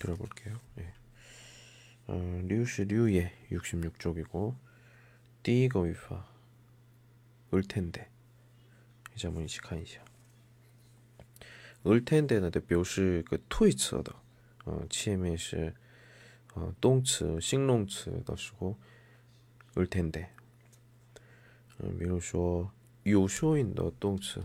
들어볼게요. 예. 어, 류시 류예 66쪽이고 띠거위파 을텐데 이 점은 이시칸이죠. 을텐데는 表示个推测的 어, 前面是 어, 动词形容词的时候 을텐데 比如说有说引的动词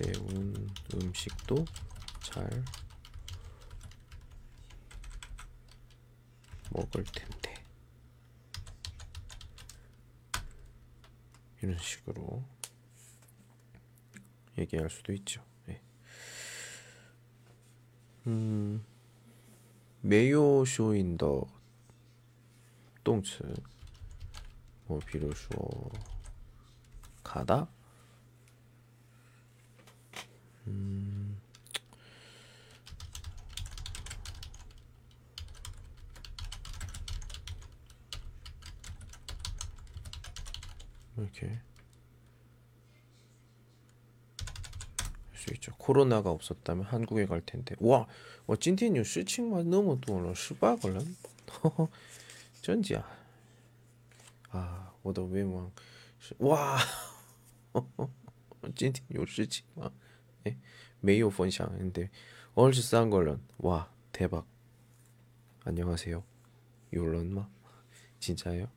매운 음식도 잘 먹을 텐데. 이런 식으로 얘기할 수도 있죠. 네. 음, 매요 쇼인더 동츠 뭐 비로소 가다 음. 이렇게 수 있죠. 코로나가 없었다면 한국에 갈 텐데. 와, 我今天有事情吗？那么多了，十八个人，真假？ 아, 我的愿望是哇，今天有事情吗？ 메이오 펀샹인데 얼추 싼 걸런 와 대박 안녕하세요 요런마 진짜예요?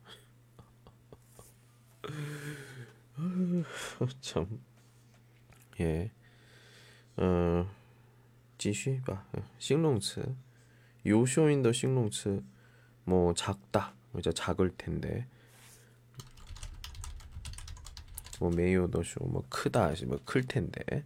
참 예. 어, 继续吧. 形容词.有쇼인더 形容词. 뭐 작다. 이제 작을 텐데. 뭐 메이오더 쇼. 뭐 크다. 뭐클 텐데.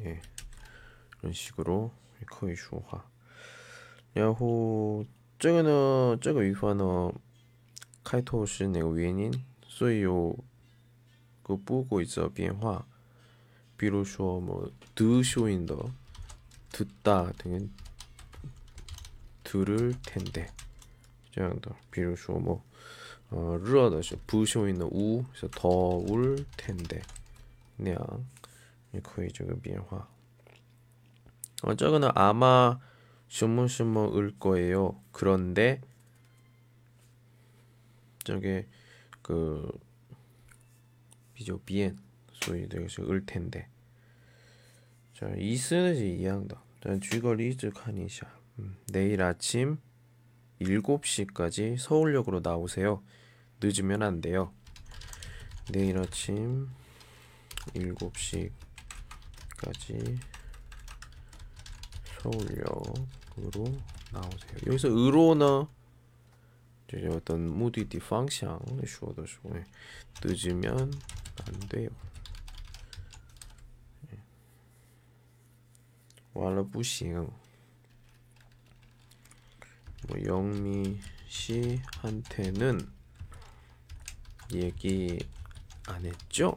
예, 이런 식으로 거의 슈화. 然后这个呢，这个语法呢，开头是那个原因，所以有个不规则变化。比如说，뭐，드 쇼인的，듣다 등은 들을 텐데 这样的。比如说，뭐， 어, 热的是不쇼인的无，是 더울 텐데 那样 也可以这个变化。 어, 저거는 아마 슈머슈머을 거예요. 그런데 저게 그 비교 비엔 소위 되게 을 텐데. 자, 이스는 이해한다. 자, 쥐거리 즈카니샤. 음, 내일 아침 7시까지 서울역으로 나오세요. 늦으면 안 돼요. 내일 아침 7시 까지 서울역으로 나오세요. 여기서 의로는 이제 어떤 무디디 방향을 주어서 늦으면 안 돼요. 완了不行. 뭐 영미 씨한테는 얘기 안 했죠?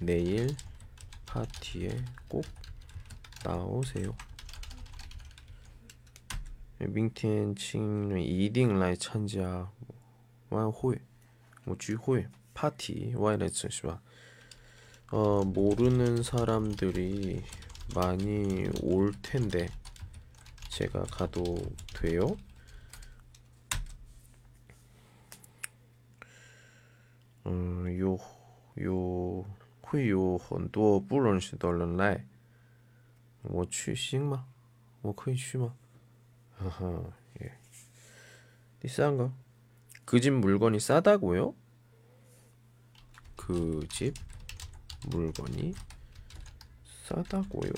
내일 파티에 꼭 나오세요. 밍티엔 칭 이딩 라이 찬지아 와호이 뭐 주호이 파티 와이레츠 시바 어 모르는 사람들이 많이 올 텐데 제가 가도 돼요? 음요요 요... 会有很多不认识的人来我去行吗我可以去吗 아하, 예. 第三个그 집 물건이 싸다고요? 그 집 물건이 싸다고요?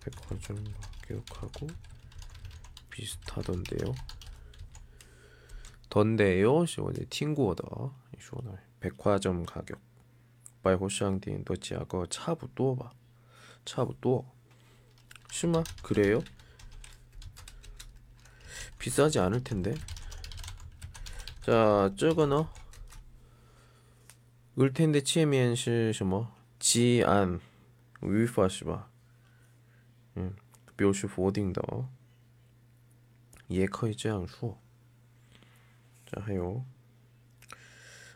백화점 가격하고 비슷하던데요. 던데요? 是我的听过的，你说呢？ 백화점 가격 百货商店都价格差不多吧？差不多是吗? 그래요? 비싸지 않을 텐데. 자, 这个呢? 을 텐데 前面是什么?基安语法是吧? 음, 表示否定的也可以这样说。 자, 하요.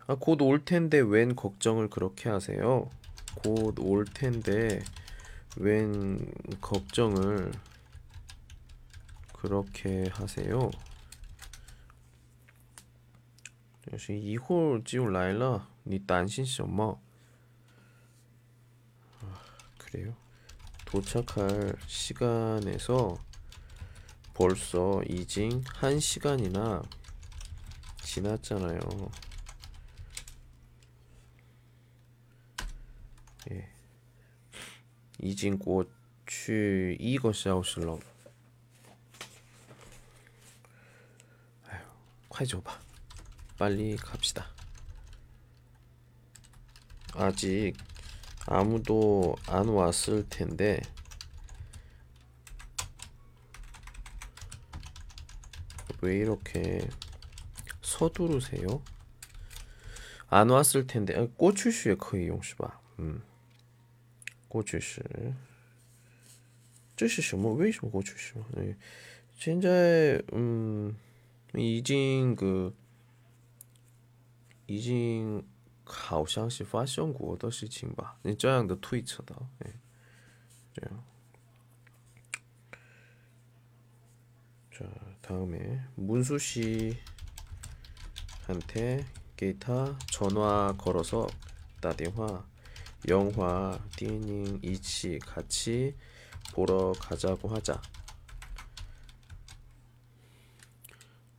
아, 곧 올 텐데 웬 걱정을 그렇게 하세요? 곧 올 텐데 웬 걱정을 그렇게 하세요? 역시 이홀 지금 라일라 니 단신 씨 엄마 아, 그래요? 도착할 시간에서 벌써 이징 1시간이나 지났잖아요. 예. 이진고 취 이거 샤오슬러. 아휴, 콰이 줘봐. 빨리 갑시다. 아직 아무도 안 왔을 텐데 왜 이렇게 서두르세요? 안 왔을 텐데 아, 꼬추슈에 거의 용시바. 음. 过去式，嗯，已经그已经好像是发生过的事情吧？你这样的推测的，哎，这样。자 다음에 문수 씨 한테 기타 전화 걸어서 따电话 영화, 띠닝, 이치 같이 보러 가자고 하자.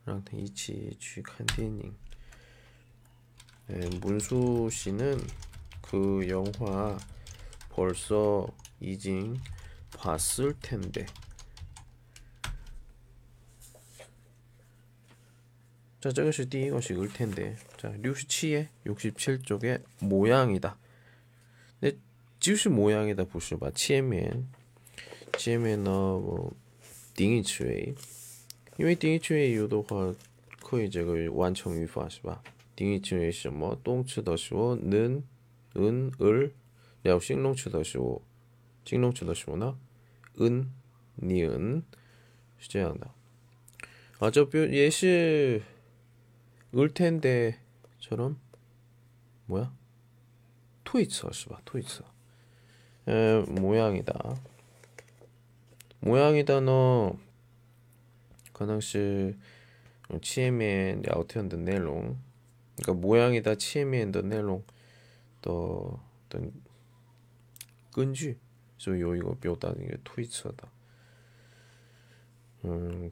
랑 이치 취한 띠닝. 네, 문수 씨는 그 영화 벌써 이징 봤을 텐데. 자, 这个是第一个是을 텐데. 자, 67에 67쪽의 모양이다. 就是 모양이다 보시봐. 前面，前面呢，我可以这个完成语法是吧？定义词为有的话，可以这个动词的时候能、恩、而，了形容词的时候，形容词的时候呢，恩、你、恩是这样的。 아, 这边也是 을 텐데처럼 뭐야? 토이츠 씨바 토이츠 에, 모양이다. 모양이다 너 가능시 치에미엔 야우티언 더 넬롱 그러니까 모양이다 치에미엔 더 넬롱 또 어떤 끈주 그래서 요 이거 묘다는 게 토이츠다. 음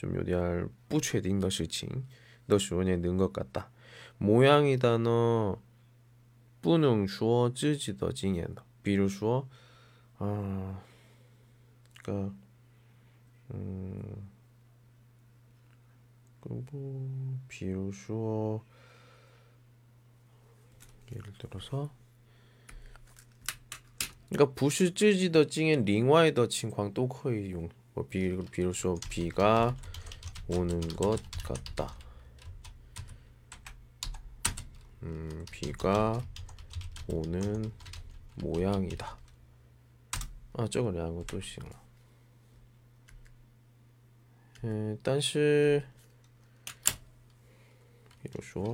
좀 요리할 뿌쉐딩 너실칭 너시원에 넣은 것 같다. 모양이 단어 뿌능 주어 찌지더 징엔다. 비루 주어 아 그니까 음 그리고 비루 주어 예를 들어서 그니까 부시 찌지더 징엔 링와이 더 칭광 또 거의 용. 뭐 비, 비로소 비가 오는것같 다。 嗯，비가오는모양이 다。 啊，这个两个都行了。嗯，但是，比如说，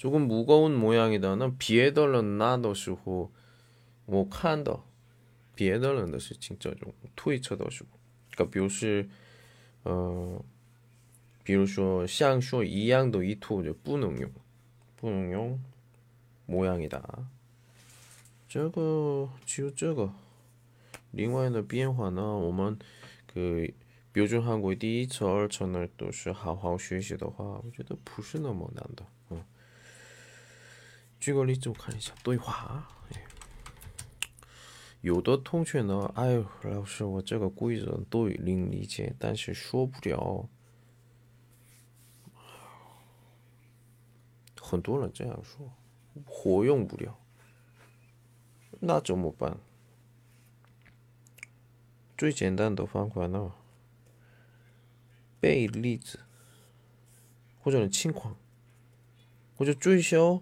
조금무거운모양이 다， 那别的人拿的时候。我看到别的人的事情，这种推测的时候，个表示，呃，比如说像说一样的意图就不能用，不能用模样이다这个只有这个。另外的变化呢，我们그标准韩国第一册、二册呢都是好好学习的话，我觉得不是那么难的。 举个例子我看一下对话。有的同学呢，哎，老师，我这个规则都能理解，但是说不了。很多人这样说，活用不了，那怎么办？最简单的方法呢，背例子，或者情况，或者追销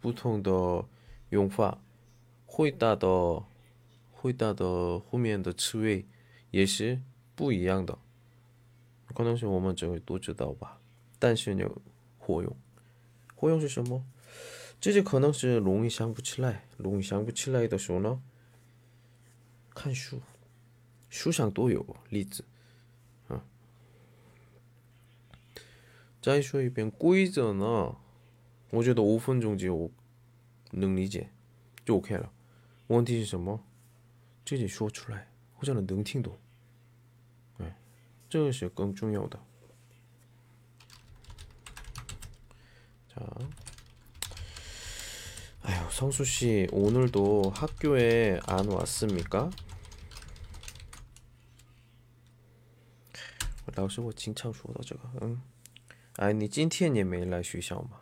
不同的用法，回答的。回答的后面的词尾也是不一样的，可能是我们这个都知道吧。但是呢，活用，活用是什么？这就可能是容易想不起来，容易想不起来的时候呢，看书，书上都有例子。啊，再说一遍规则呢，我觉得五分钟就能理解，就 OK 了。问题是什么？自己说出来，或者能听懂，哎，这个是更重要的。자 아유, 성수 씨, 오늘도 학교에 안 왔습니까? 老师，我经常说的这个，嗯，哎，你今天也没来学校嘛？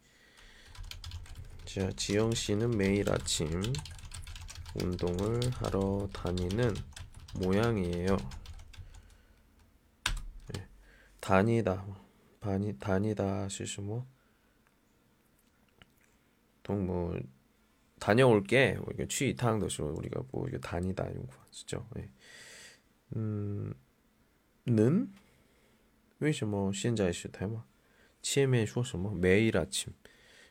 자, 지영 씨는 매일 아침 운동을 하러 다니는 모양이에요. 네, 다니다, 다니, 다니다, 시시뭐, 동뭐 다녀올게. 뭐 이게 취탕도 우리가 뭐 이거 다니다 이거 쓰죠. 네. 음, 는? 为什么现在时态吗？前面说什么每日 아침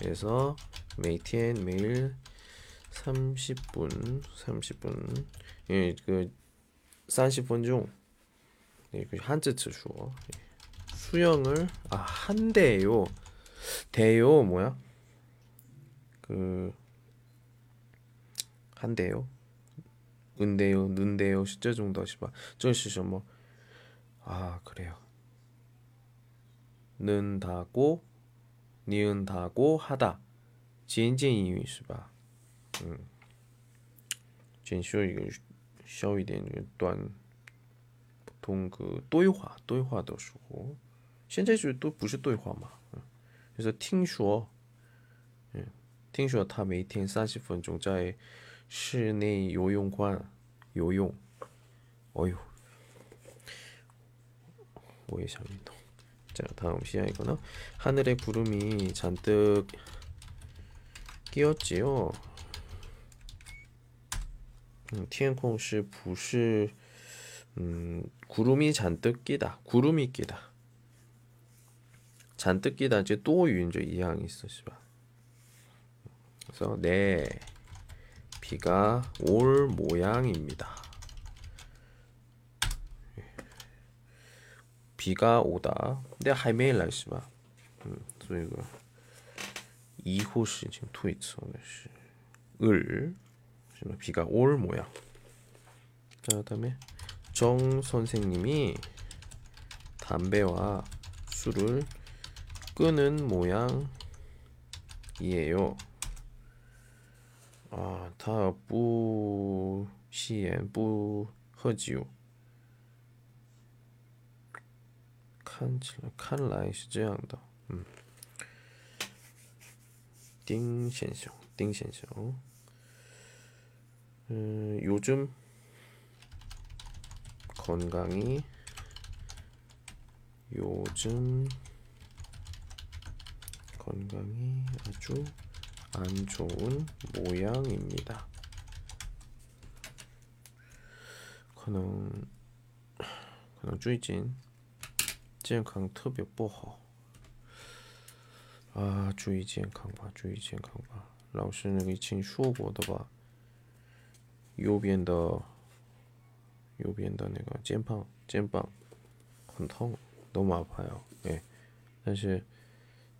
그래서 메이티엔 매일 30분 30분. 예그 30분 중 예, 그 한쯔츠 주어. 예. 수영을 아 한대요. 대요 뭐야? 그 한대요. 은대요 는대요 실제 정도 시바 저시죠 뭐아 그래요. 는다고 니은다고 하다 渐渐英语是吧 음. 先需要一个稍一点短 보통 그对话 对话的时候 现在是都不是对话嘛 그래서 听说 예. 听说他每天 30分钟在室内游泳馆游泳 어휴 我也想运动 자 다음 시야이거나 하늘에 구름이 잔뜩 끼었지요. 음, 티엔콩시 부시 음, 구름이 잔뜩 끼다. 구름이 끼다. 잔뜩 끼다 이제 또 유인조 이항이 있어 씨발. 그래서 네 비가 올 모양입니다. 비가 오다. 근데 还没来是吧? 음, 所以个以后事 지금 推测的是을 비가 올 모양. 자, 그다음에 정 선생님이 담배와 술을 끄는 모양이에요. 아, 다不吸烟不喝酒。 看起来看来是这样的， 음. 丁先生，丁先生， 음, 요즘 건강이 요즘 건강이 아주 안 좋은 모양입니다. 可能可能最近 健康特别不好啊！注意健康吧，注意健康吧。老师那个已经说过的吧，右边的右边的那个肩膀肩膀很痛，都麻烦哦。哎，但是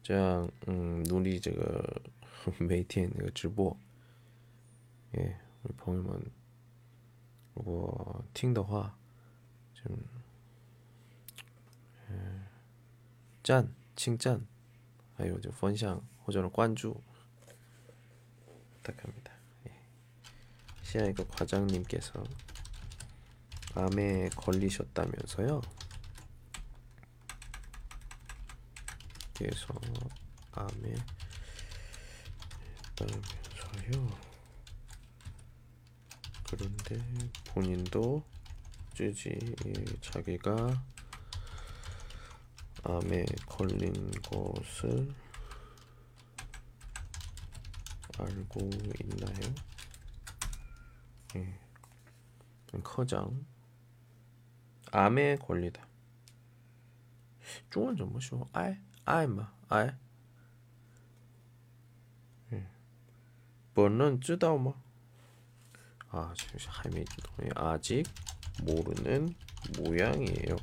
这样嗯，努力这个 每天那个直播，哎，我朋友们如果听的话，就。 짠, 칭짠, 아유 저 펀샹 호전은 관주 부탁합니다. 예. 시아이가 과장님께서 암에 걸리셨다면서요? 그래서 암에 있다면서요. 그런데 본인도 쯔지 자기가 암에 걸린 것을 알고 있나요? 예. 커장 암에 걸리다. 중원 좀 뭐시오? 알, 알마, 알. 예. 번은 쯔다오마. 아, 잠시 하이메이 아직 모르는 모양이에요.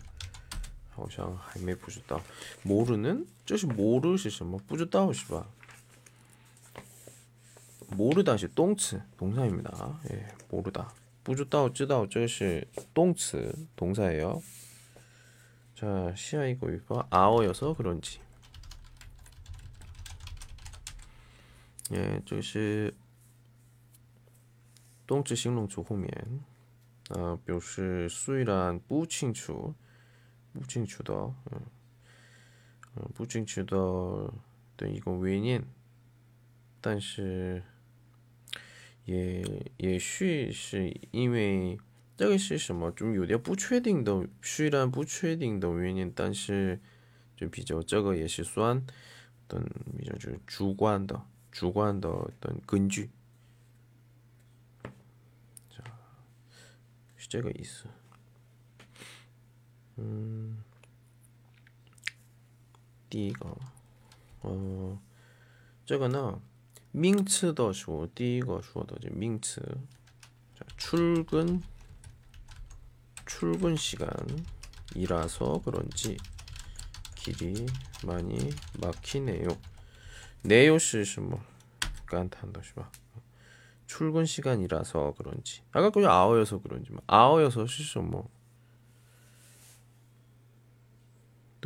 好像还没不知道。모르는这是모르是什么？不知道是吧？모르다是动词，동사입니다 예， 모르다不知道知道这是动词，동사예요。 자, 시아 이거 이거 아어여서 그런지. 예, 这是动词形容词后面啊表示虽然不清楚 不清楚的 不清楚的对一个原因但是也也许是因为这个是什么？就有点不确定的，虽然不确定的原因，但是就比较这个也是算等比较就是主观的、主观的等根据，是这个意思。 嗯，第一个，嗯，这个呢，名词的说，第一个说的就名词，출근 출근 시간이라서 그런지 길이 많이 막히네요. 네요是什么? 깐탄다是吧? 출근 시간이라서 그런지. 아까 그냥 아어여서 그런지 뭐. 아어여서 是什么?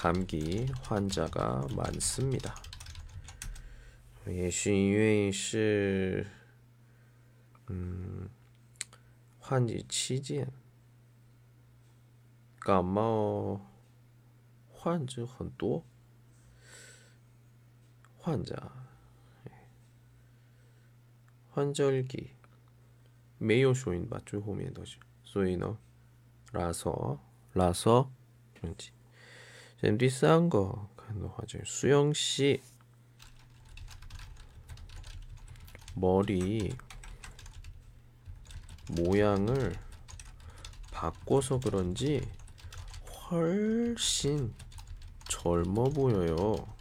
감기환자가많습니다也是因为是嗯换季期间。感冒患者很多，患者，환절기没有说音吧，最后面都是，所以呢，라서라서问题。现 在第三个看的话就是수영씨머리모양을바꿔서그런지 훨씬 젊어 보여요.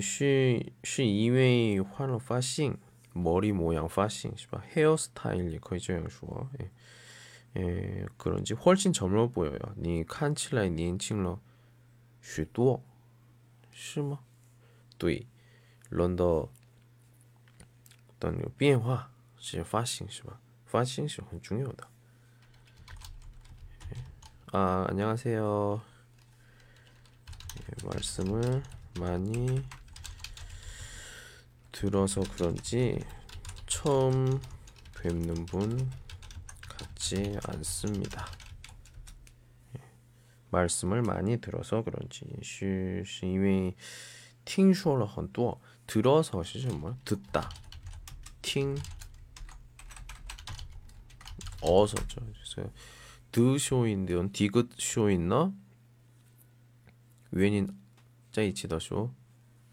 是是因为换了发型 머리 모양 发型是吧? 헤어스타일 可以这样说. 예. 예, 그런지 훨씬 젊어 보여요. 你看起来年轻了许多是吗对人的的变化是发型是吧发型是很重要的 아, 안녕하세요. 예, 말씀을 많이 들어서 그런지 처음 뵙는 분 있지 않습니다. 예. 말씀을 많이 들어서 그런지 슈시웨이 팅쇼러 헌또 들어서 시죠 뭐 듣다. 팅 어서죠. 그래서 드쇼인데온 디귿 쇼인나 웬인 짜이치더쇼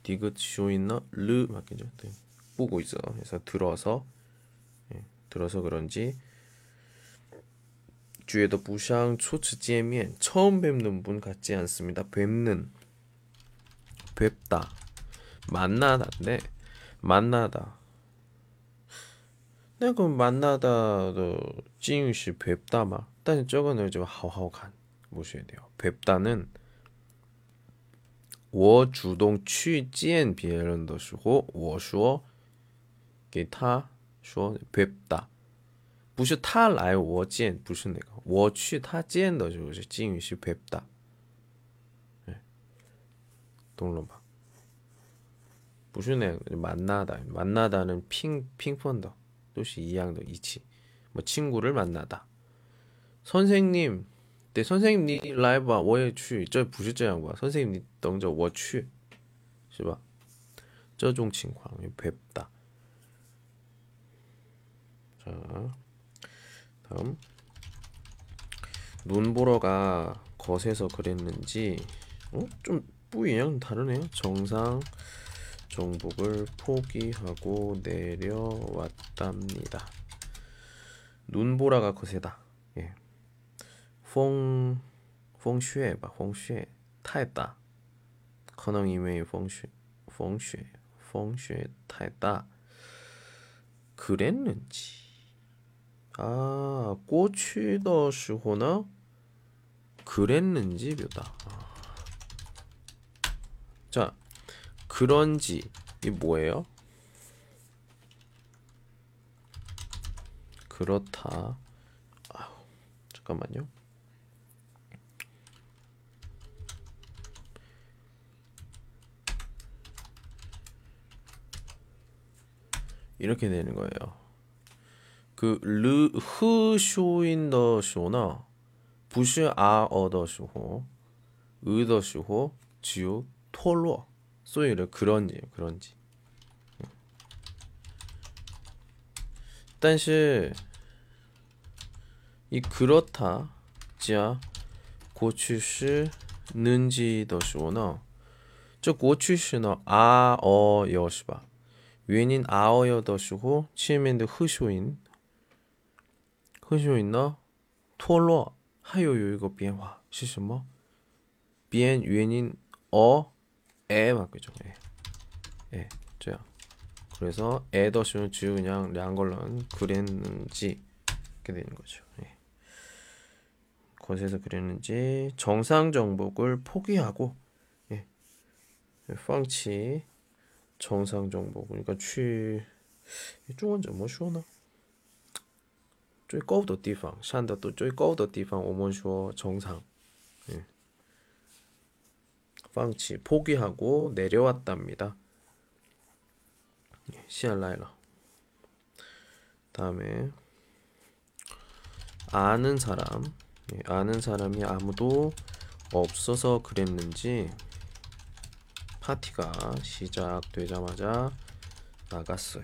디귿 쇼인나 르 맞겠죠. 보고 있어. 그래서 들어서 예, 들어서 그런지 주에도 부상 초츠见面 처음 뵙는 분 같지 않습니다. 뵙는 뵙다 만나다인데 만나다 내가 만나다도 찡시 뵙다 막 但是这个呢就好好看，不学掉。 뵙다는 我主动去见别人的时候，我说给他说 뵙다， 不是他来我见，不是那个，我去他见的时候是敬语是 뵙다， 懂了吧？不是那个만나다，만나다는拼拼分的，都是一样的，一起，뭐 친구를 만나다。 선생님, 네 선생님 你来吧我也去这不是这样吧 선생님 你等着我去是吧这种情况 뵙다 자 다음. 눈보라가 거세서 그랬는지 어? 좀 뿌이랑 다르네요. 정상 정복을 포기하고 내려왔답니다. 눈보라가 거세다. 예. 퐁 퐁쉐 봐 퐁쉐 타했다. 커능이메이 퐁쉐 퐁쉐 퐁쉐 타했다. 그랬는지. 아, 꼬치더 시호나 그랬는지 묘다. 아. 자, 그런지 이 뭐예요? 그렇다. 아유, 잠깐만요. 이렇게 되는 거예요. 그 르, 흐, 쇼인 더 쇼나 부시 아, 어더 쇼호 의더 쇼호 지우 톨로 소이를 그런지 그런지 但是이 그렇다 자 고추시 는지 더 쇼나 저 고추시는 아, 어, 여시바 原因 아어여 더시고 치면도 흐쇼인 흐쇼인呢 脱落 还有有一个变化是什么变原因어 에 맞겠죠 에, 에, 这样 그래서 에 더시는 지 그냥 량걸런 그랬는지 이렇게 되는 거죠 예. 것에서 그랬는지 정상 정복을 포기하고 예. 放弃 정상 정보 그러니까 취 중원 怎么说呢 最高的地方山的最高的地方我们说 정상 예. 放弃 포기하고 내려왔답니다. 예, 시알라이라 다음에 아는 사람 예, 아는 사람이 아무도 없어서 그랬는지 파티가 시작되자마자 나갔어요.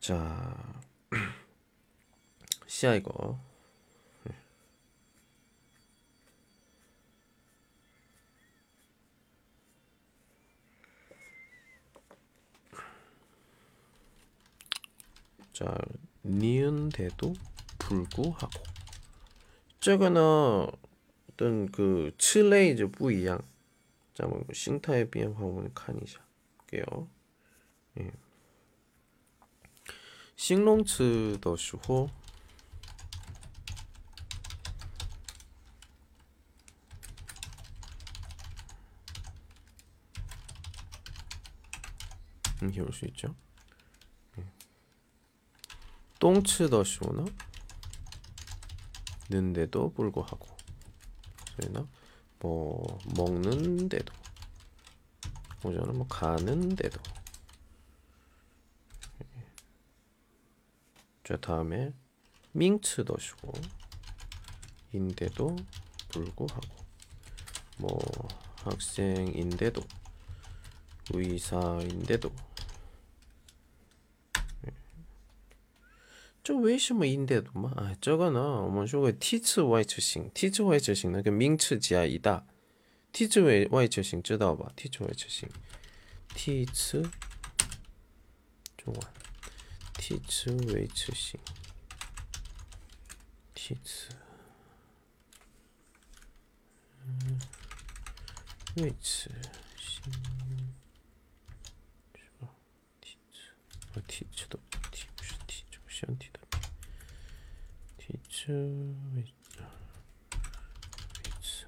자, 시야 이거. 자, 니은데도 불구하고 최근에 어떤 그 칠레이즈 부이양 자, 뭐 싱타의 비엠 화문 칸이샤 게요. 예. 똥츠 더슈호는 는데도 불구하고. 되나? 뭐 먹는데도. 오전은 뭐 가는데도 자 다음에 밍츠도 쉬고 인데도 불구하고 뭐 학생인데도 의사인데도 这个呢，我们说过，梯次维持性，梯次维持性，那个名词加一大， 体脂维持性，体脂，嗯，维持性是吧？体脂，我体脂的，体不是体脂，身体的。体脂。维，维持。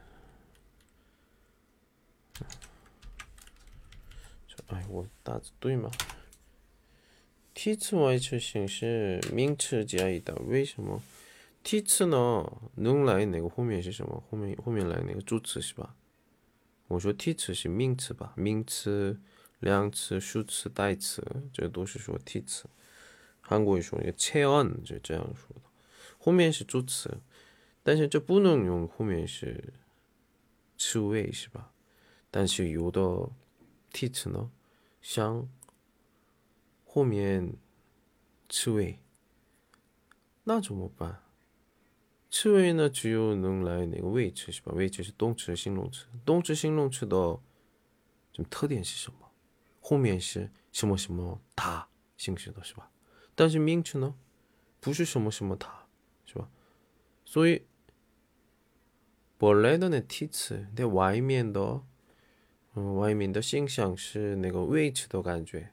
就哎，我打字对吗？梯次外词形式名词加一的，为什么？梯次呢能来哪个后面是什么？后面后面来哪个助词是吧？我说梯次是名词吧？名词、量词、数词、代词，这都是说梯次。韩国语说个切恩就这样说的，后面是助词，但是这不能用后面是词尾是吧？但是有的梯次呢，像后面词尾，那怎么办？词尾呢，只有能来哪个位置是吧？位置是动词、形容词。动词、形容词的什么特点是什么？后面是什么什么它形式的是吧？但是名词呢，不是什么什么它，是吧？所以本来的那梯次在外面的，嗯，外面的形象是那个位置的感觉，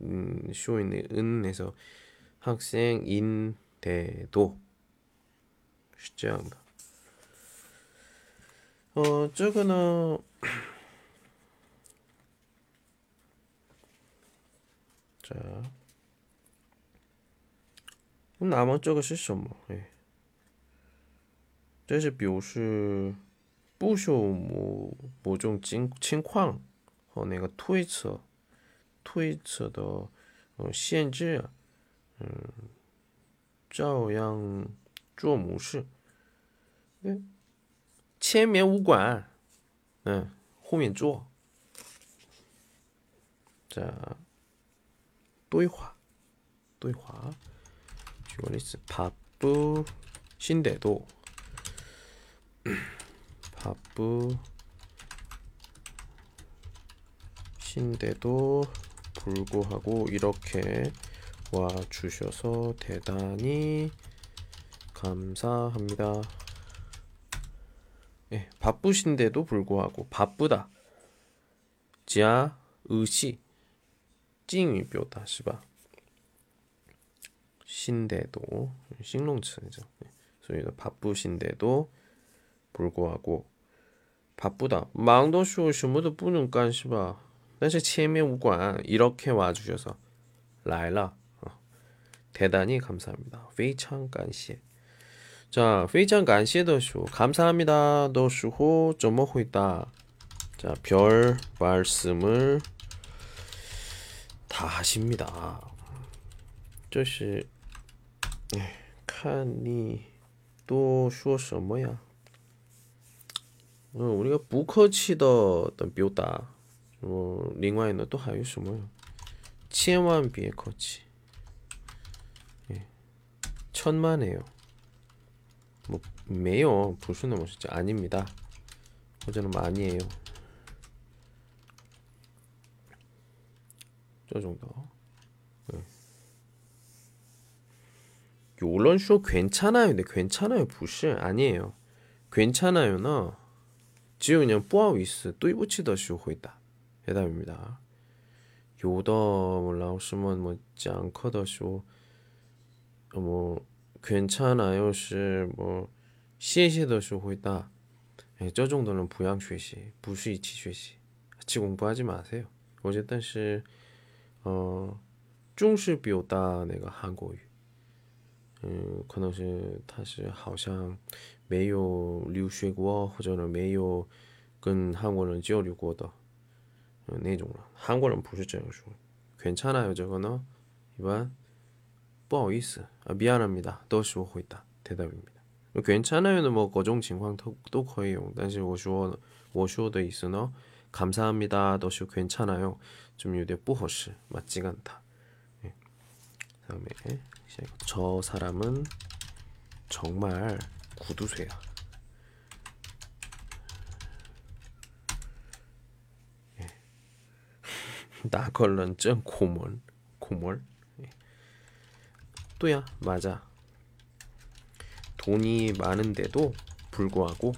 음 쇼인 은에서 학생인데도 是这样的。呃，这个呢，这，那么这个是什么？哎，这是表示不受某某种情情况和那个推测、 推测的呃限制，嗯，照样。做模式，嗯，前面无管，嗯，后面做，这对话，对话，举个例子，바쁘신데도바쁘신데도 불구하고 이렇게 와 주셔서 대단히 감사합니다. 예, 바쁘신데도 불구하고 바쁘다. 지아 의시 찡이뼈다 시바 신데도 싱롱츠죠. 그래서 예, 바쁘신데도 불구하고 바쁘다. 망도 쇼 쇼모도 뿌는 깐시바 但是前面无关 이렇게 와주셔서 来了. 어. 대단히 감사합니다. 非常感谢. 자, 非常感谢的时候, 감사합니다. 的时候怎么回答? 자, 별 말씀을 다 하십니다. 这是看你都说什么呀? 어, 우리가 不客气的的表达, 어, 另外呢都还有什么呀?千万别客气. 예, 천만에요. 뭐 매요 부수는 뭐시죠 아닙니다 호전은 많이에요 저 정도 네. 요런쇼 괜찮아요 근데 괜찮아요 부시 아니에요 괜찮아요나 지금 그냥 뿌아위스 뚜이부치더쇼 있다 해답입니다 요더 몰라오시면 뭐 짱커더쇼 뭐 괜찮아요. 是뭐谢谢的时候会大，哎，这 정도는 부양 学习，不是一起学习， 같이 공부하지 마세요. 어쨌든 是呃重视表达那个韩国语， 嗯， 可能是他是好像没有留学过或者没有跟韩国人交流过的 那种了。韩国人不是这样说。괜찮아요这个呢一般 不好意思 아, 미안합니다. 都是我回答 대답입니다. 괜찮아요는 뭐各种 情况 都, 可以用但是我说我说的意思呢 감사합니다. 都是 괜찮아요. 좀有点 不合适 맞지가 않다. 네. 다음에 저 사람은 정말 구두쇠야. 나걸런증 고물 고물 예. 또야 맞아. 돈이 많은데도 불구하고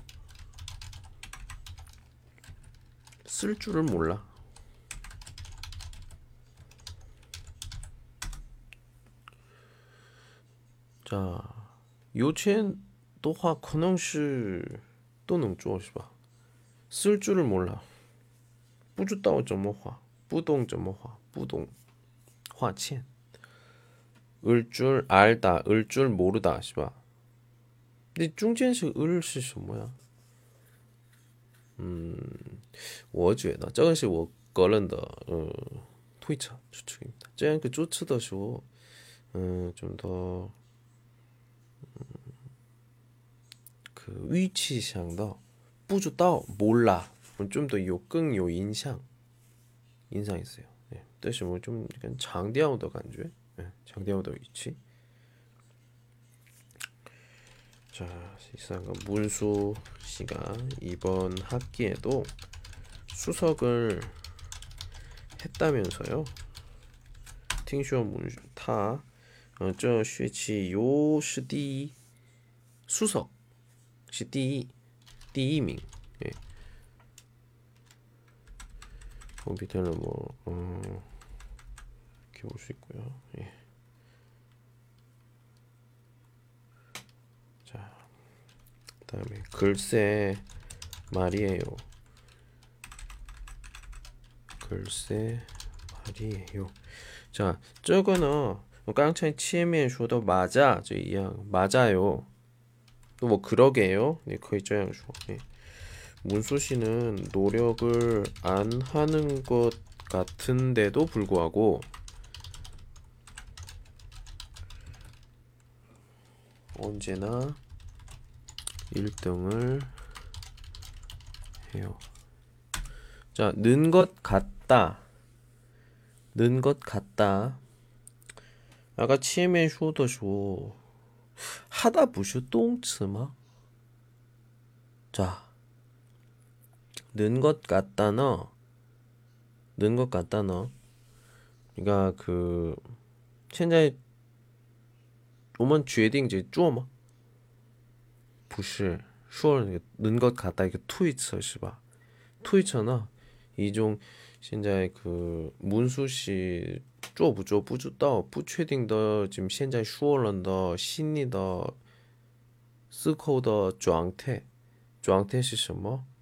쓸 줄을 몰라. 자 요첸 또화 커능시 또능주어시봐. 쓸 줄을 몰라. 뿌주 따오죠 뭐화. 不懂怎么花不懂花钱 을줄 알다 을줄 모르다 是吧？那中间是을是什么呀？ 음, 我觉得这个是我个人的呃推测추측입니다这样个注册的时候嗯좀더 그 위치想到不知道 몰라 좀더有更有印象 인상했어요. 예. 네, 私も좀 뭐 약간 장대하우더 간주에 예, 네, 장대하우더 위치. 자, 이상한 문수 씨가 이번 학기에도 수석을 했다면서요. 팅슈어 문타 어저 쉐치 요시디 수석 시디 디밍 예. 컴퓨터는 뭐 음, 이렇게 볼 수 있고요. 예. 자, 다음에 글쎄 말이에요. 글쎄 말이에요. 자, 저거는 뭐 깡차이 치에미엔 쇼도 맞아, 저이양 맞아요. 또 뭐 그러게요. 네, 거의 저양 쇼. 예. 문수 씨는 노력을 안 하는 것 같은데도 불구하고 언제나 1등을 해요. 자, 는 것 같다. 는 것 같다. 아까 치면 쇼더说 하다 부슈 똥츠마? 자, 는것 같다 너. 는 것 같다 너. 그러니까 그 현재 我们决定就做吗不是说能것 같다 이거 트위터是吧트위터는 이종 现在그 문수씨 做不做不知道不确定的 지금 现在说了的心里的思考的状态状态是什么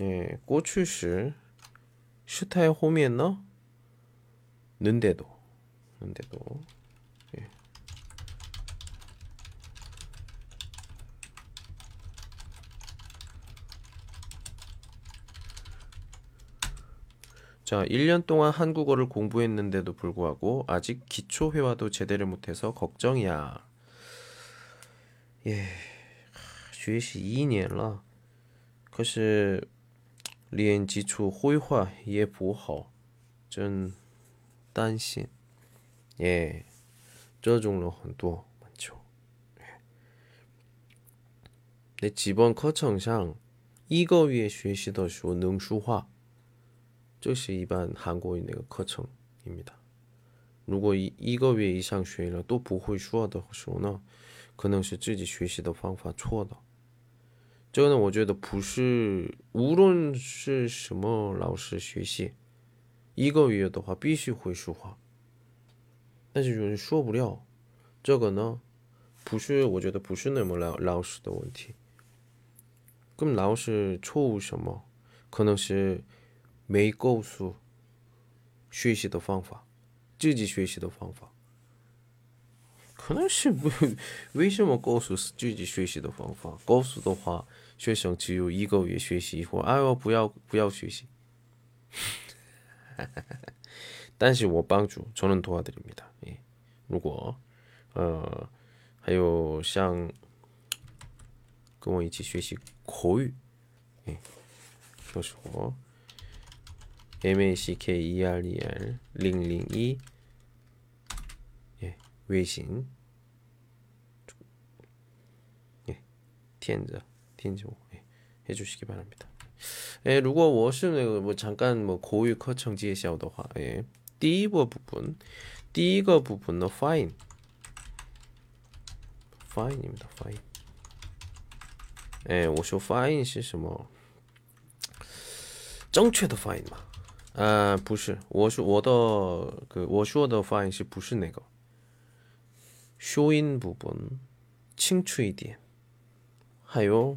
예, 꼬추시 슈타의 홈이었나? 는데도 는데도 예. 자, 1년 동안 한국어를 공부했는데도 불구하고 아직 기초 회화도 제대로 못해서 걱정이야. 예, 学习一年了，可是 练基础绘画也不好，真担心。예这种人很多많죠내기본課程上一个月学习的时候能说话，这是一般韩国那个课程입니다如果一一个月以上学了都不会说的时候呢，可能是自己学习的方法错的。 这个呢，我觉得不是，无论是什么老师学习，一个月的话必须会说话，但是有人说不了，这个呢，不是，我觉得不是那么老老师的问题，跟老师错误什么，可能是没告诉学习的方法，自己学习的方法，可能是为 为什么告诉自己学习的方法，告诉的话。学生只有一个月学习或哎我不要不要学习，但是我帮助저는도와드립니다 예. 如果呃 还有像跟我一起学习口语，哎，都是我 M A C K E R E L 零零一，哎，微信，哎，添着添着我，哎，해주시기바랍니다 예, 如果我是那个我잠깐뭐口语课程介绍的话, 예. 第一个部分第一个部分呢 fine fine입니다. fine. 예, 我说 fine 是什么?正确的 fine 嘛? 아, 不是.我说我的그我说的 fine 是不是那个?修音部分清楚一点.还有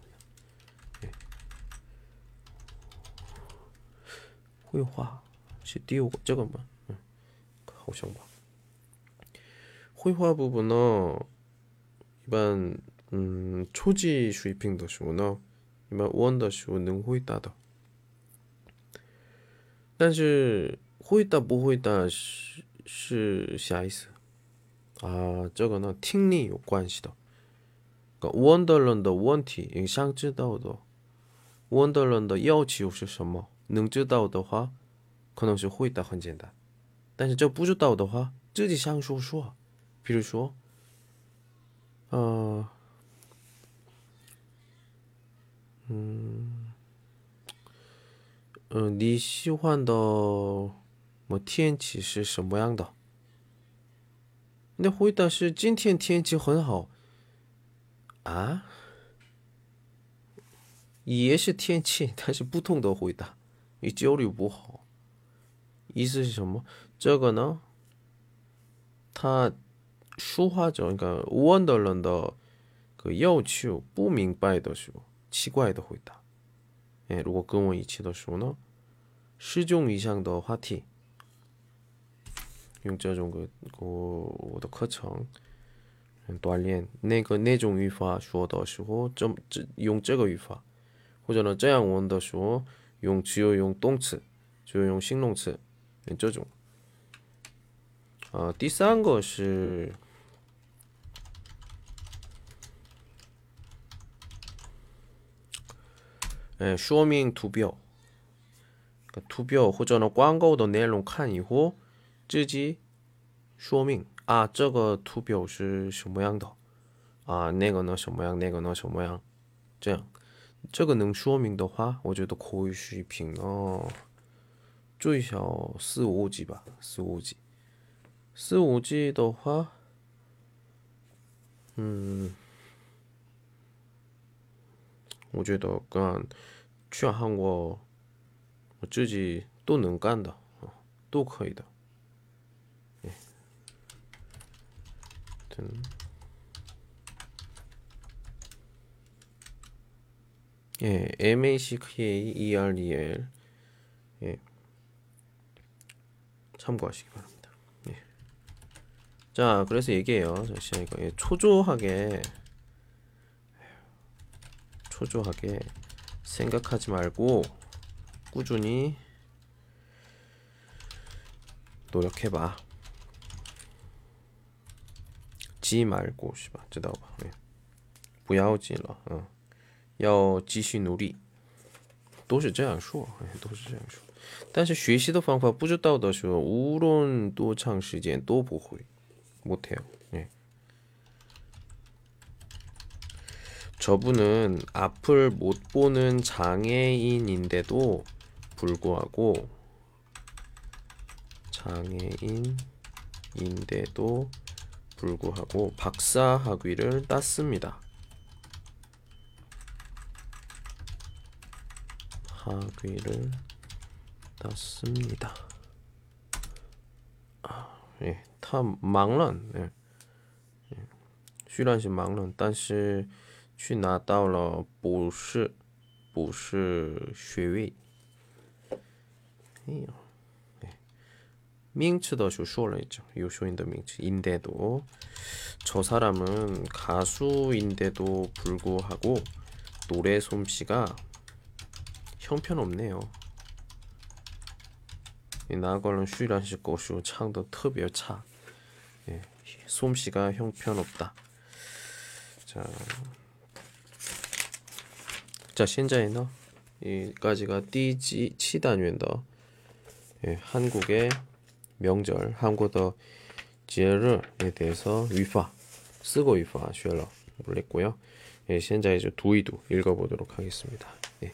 绘画。是第五个，这个嘛，嗯，好像吧。绘画部分呢，一般，嗯，初级水平的时候呢，一般问的时候能回答的。但是回答不回答是是啥意思？啊，这个呢，听力有关系的。问的人的问题，你想知道的，问的人的要求是什么？ 能知道的话。可能是回答很简单，但是这不知道的话，自己想说说。比如说，呃，嗯，嗯，你喜欢的么天气是什么样的？那回答是今天天气很好。啊？也是天气，但是不同的回答，你交流不好，意思是什么？这个呢，他说话中一个问的人的个要求不明白的时候，奇怪的回答。哎，如果跟我一起的时候呢，十种以上的话题，用这种个个我的课程。锻炼那个那种语法说的时候，这这用这个语法，或者呢这样问的时候，用只有用动词，只有用形容词。这种，啊，第三个是，哎，说明图表，图表或者呢广告的内容看以后，自己说明啊，这个图表是什么样的，啊，那个呢什么样，那个呢什么样，这样， 这个能说明的话，我觉得口语水平哦。最少四五级吧，四五级。四五级的话，嗯，我觉得干全韩国我自己都能干的，都可以的。嗯， 哎，M A C K E R E L，哎。 참고하시기 바랍니다. 예. 자, 그래서 얘기해요. 자, 이거 예, 초조하게 초조하게 생각하지 말고 꾸준히 노력해봐. 지 말고 是吧?知道吧? 예. 不要急了啊， 要继续努力。都是这样说，都是这样说。但是学习的方法不知道的时候，无论多长时间都不会，못해요 예。 저분은 앞을 못 보는 장애인인데도 불구하고 장애인인데도 불구하고 박사 학위를 땄습니다. 학위를 땄습니다. 아, 예, 他忙了, 예. 虽然是忙了但是 去拿到了博士博士学位。哎呀，名词的就说了있죠 요쇼인더 명词인데도 저 사람은 가수인데도 불구하고 노래 솜씨가 형편없네요. 나걸은 쉬란식 것이고 창도 특별차. 예, 솜씨가 형편없다. 자, 자 현재는 이까지가 띠지 치단위인더. 예, 한국의 명절 한국의 제를에 대해서 위파 쓰고 위파 쉐러. 몰랐고요. 예, 현재 이제 두이두 읽어보도록 하겠습니다. 예.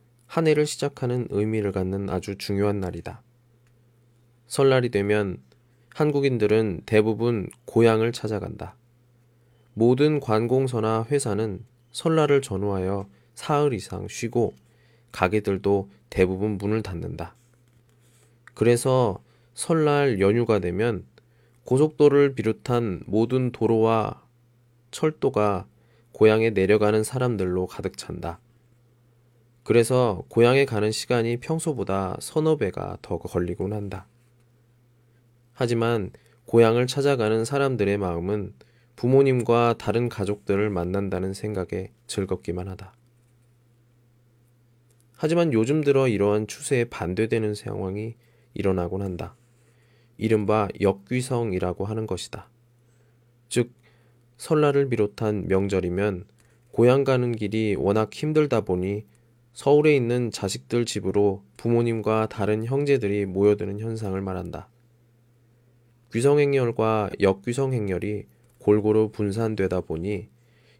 한 해를 시작하는 의미를 갖는 아주 중요한 날이다. 설날이 되면 한국인들은 대부분 고향을 찾아간다. 모든 관공서나 회사는 설날을 전후하여 사흘 이상 쉬고 가게들도 대부분 문을 닫는다. 그래서 설날 연휴가 되면 고속도로를 비롯한 모든 도로와 철도가 고향에 내려가는 사람들로 가득 찬다. 그래서 고향에 가는 시간이 평소보다 서너 배가 더 걸리곤 한다. 하지만 고향을 찾아가는 사람들의 마음은 부모님과 다른 가족들을 만난다는 생각에 즐겁기만 하다. 하지만 요즘 들어 이러한 추세에 반대되는 상황이 일어나곤 한다. 이른바 역귀성이라고 하는 것이다. 즉, 설날을 비롯한 명절이면 고향 가는 길이 워낙 힘들다 보니 서울에 있는 자식들 집으로 부모님과 다른 형제들이 모여드는 현상을 말한다. 귀성행렬과 역귀성행렬이 골고루 분산되다 보니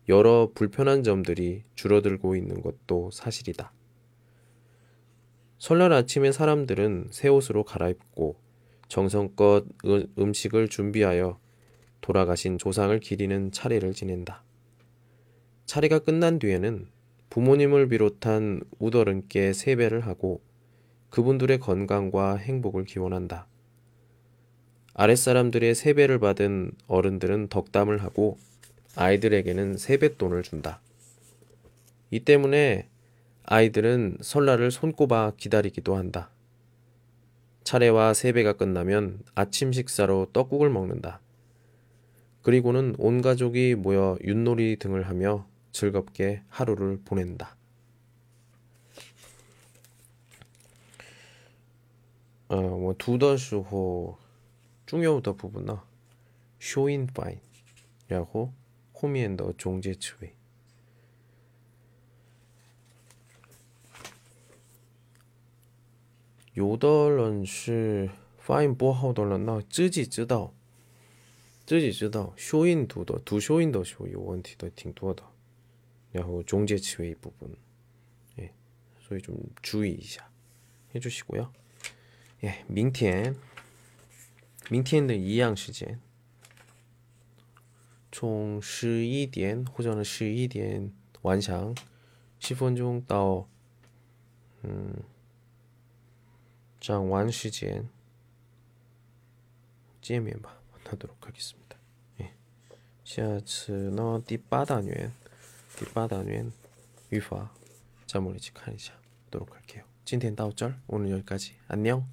여러 불편한 점들이 줄어들고 있는 것도 사실이다. 설날 아침에 사람들은 새 옷으로 갈아입고 정성껏 음식을 준비하여 돌아가신 조상을 기리는 차례를 지낸다. 차례가 끝난 뒤에는 부모님을 비롯한 우더른께 세배를 하고 그분들의 건강과 행복을 기원한다. 아랫사람들의 세배를 받은 어른들은 덕담을 하고 아이들에게는 세뱃돈을 준다. 이 때문에 아이들은 설날을 손꼽아 기다리기도 한다. 차례와 세배가 끝나면 아침 식사로 떡국을 먹는다. 그리고는 온 가족이 모여 윷놀이 등을 하며 즐겁게 하루를 보낸다. 어, 뭐 두더时候 중요的 부분呢 쇼인 파인 然后后面的中介词尾 有的人是发音不好的人呢，自己知道，自己知道，修音读的读修音的时候有问题的挺多的。 然后中介词尾部分，哎，所以좀注意一下，해주시고요 예， 明天，明天的一样时间，从十一点或者呢十一点晚上十分钟到嗯讲完时间见面吧，하도록하겠습니다 예， 下次呢第八单元。 뒷바다는 유파 자모리지 칸이자 도록 할게요. 찐텐 다우절 오늘 여기까지 안녕